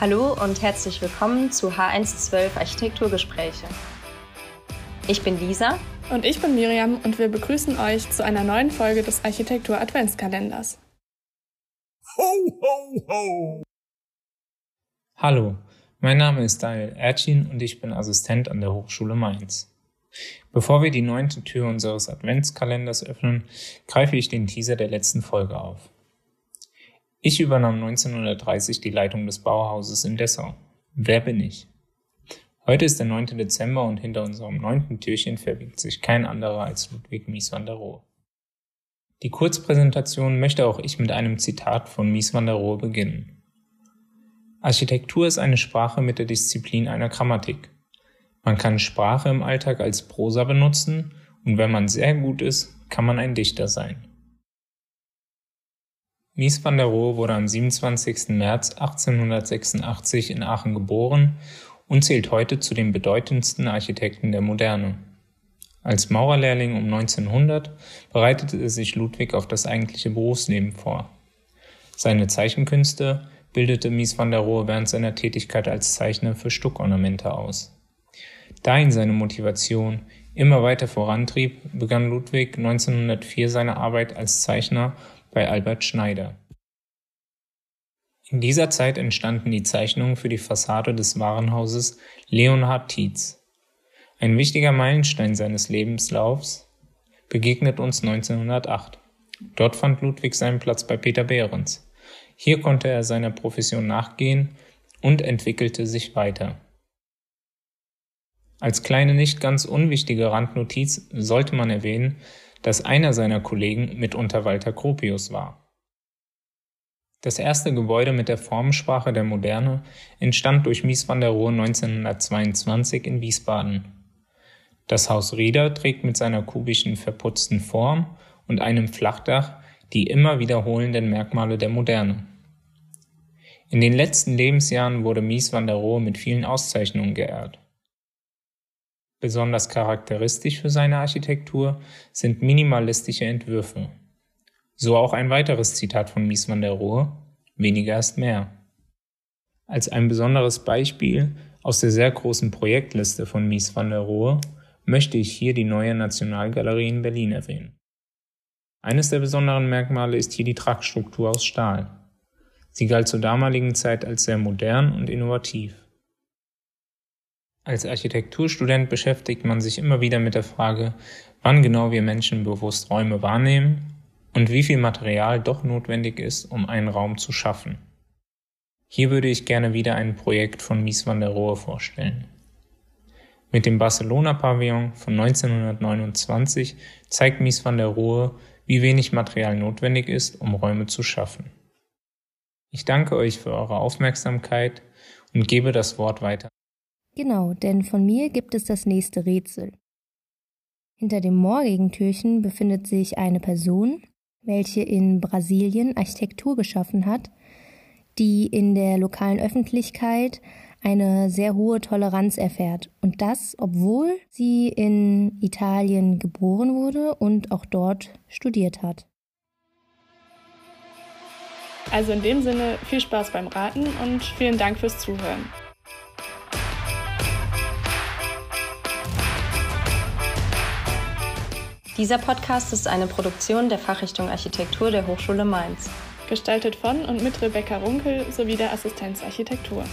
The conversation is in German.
Hallo und herzlich willkommen zu H112 Architekturgespräche. Ich bin Lisa. Und ich bin Miriam und wir begrüßen euch zu einer neuen Folge des Architektur Adventskalenders. Ho, ho, ho! Hallo, mein Name ist Daniel Ercin und ich bin Assistent an der Hochschule Mainz. Bevor wir die neunte Tür unseres Adventskalenders öffnen, greife ich den Teaser der letzten Folge auf. Ich übernahm 1930 die Leitung des Bauhauses in Dessau. Wer bin ich? Heute ist der 9. Dezember und hinter unserem neunten Türchen verbirgt sich kein anderer als Ludwig Mies van der Rohe. Die Kurzpräsentation möchte auch ich mit einem Zitat von Mies van der Rohe beginnen. Architektur ist eine Sprache mit der Disziplin einer Grammatik. Man kann Sprache im Alltag als Prosa benutzen und wenn man sehr gut ist, kann man ein Dichter sein. Mies van der Rohe wurde am 27. März 1886 in Aachen geboren und zählt heute zu den bedeutendsten Architekten der Moderne. Als Maurerlehrling um 1900 bereitete sich Ludwig auf das eigentliche Berufsleben vor. Seine Zeichenkünste bildete Mies van der Rohe während seiner Tätigkeit als Zeichner für Stuckornamente aus. Da ihn seine Motivation immer weiter vorantrieb, begann Ludwig 1904 seine Arbeit als Zeichner bei Albert Schneider. In dieser Zeit entstanden die Zeichnungen für die Fassade des Warenhauses Leonhard Tietz. Ein wichtiger Meilenstein seines Lebenslaufs begegnet uns 1908. Dort fand Ludwig seinen Platz bei Peter Behrens. Hier konnte er seiner Profession nachgehen und entwickelte sich weiter. Als kleine nicht ganz unwichtige Randnotiz sollte man erwähnen, dass einer seiner Kollegen mitunter Walter Gropius war. Das erste Gebäude mit der Formensprache der Moderne entstand durch Mies van der Rohe 1922 in Wiesbaden. Das Haus Rieder trägt mit seiner kubischen verputzten Form und einem Flachdach die immer wiederholenden Merkmale der Moderne. In den letzten Lebensjahren wurde Mies van der Rohe mit vielen Auszeichnungen geehrt. Besonders charakteristisch für seine Architektur sind minimalistische Entwürfe. So auch ein weiteres Zitat von Mies van der Rohe, weniger ist mehr. Als ein besonderes Beispiel aus der sehr großen Projektliste von Mies van der Rohe möchte ich hier die neue Nationalgalerie in Berlin erwähnen. Eines der besonderen Merkmale ist hier die Tragstruktur aus Stahl. Sie galt zur damaligen Zeit als sehr modern und innovativ. Als Architekturstudent beschäftigt man sich immer wieder mit der Frage, wann genau wir Menschen bewusst Räume wahrnehmen und wie viel Material doch notwendig ist, um einen Raum zu schaffen. Hier würde ich gerne wieder ein Projekt von Mies van der Rohe vorstellen. Mit dem Barcelona-Pavillon von 1929 zeigt Mies van der Rohe, wie wenig Material notwendig ist, um Räume zu schaffen. Ich danke euch für eure Aufmerksamkeit und gebe das Wort weiter. Genau, denn von mir gibt es das nächste Rätsel. Hinter dem morgigen Türchen befindet sich eine Person, welche in Brasilien Architektur geschaffen hat, die in der lokalen Öffentlichkeit eine sehr hohe Toleranz erfährt. Und das, obwohl sie in Italien geboren wurde und auch dort studiert hat. Also in dem Sinne viel Spaß beim Raten und vielen Dank fürs Zuhören. Dieser Podcast ist eine Produktion der Fachrichtung Architektur der Hochschule Mainz. Gestaltet von und mit Rebecca Runkel sowie der Assistenz Architektur.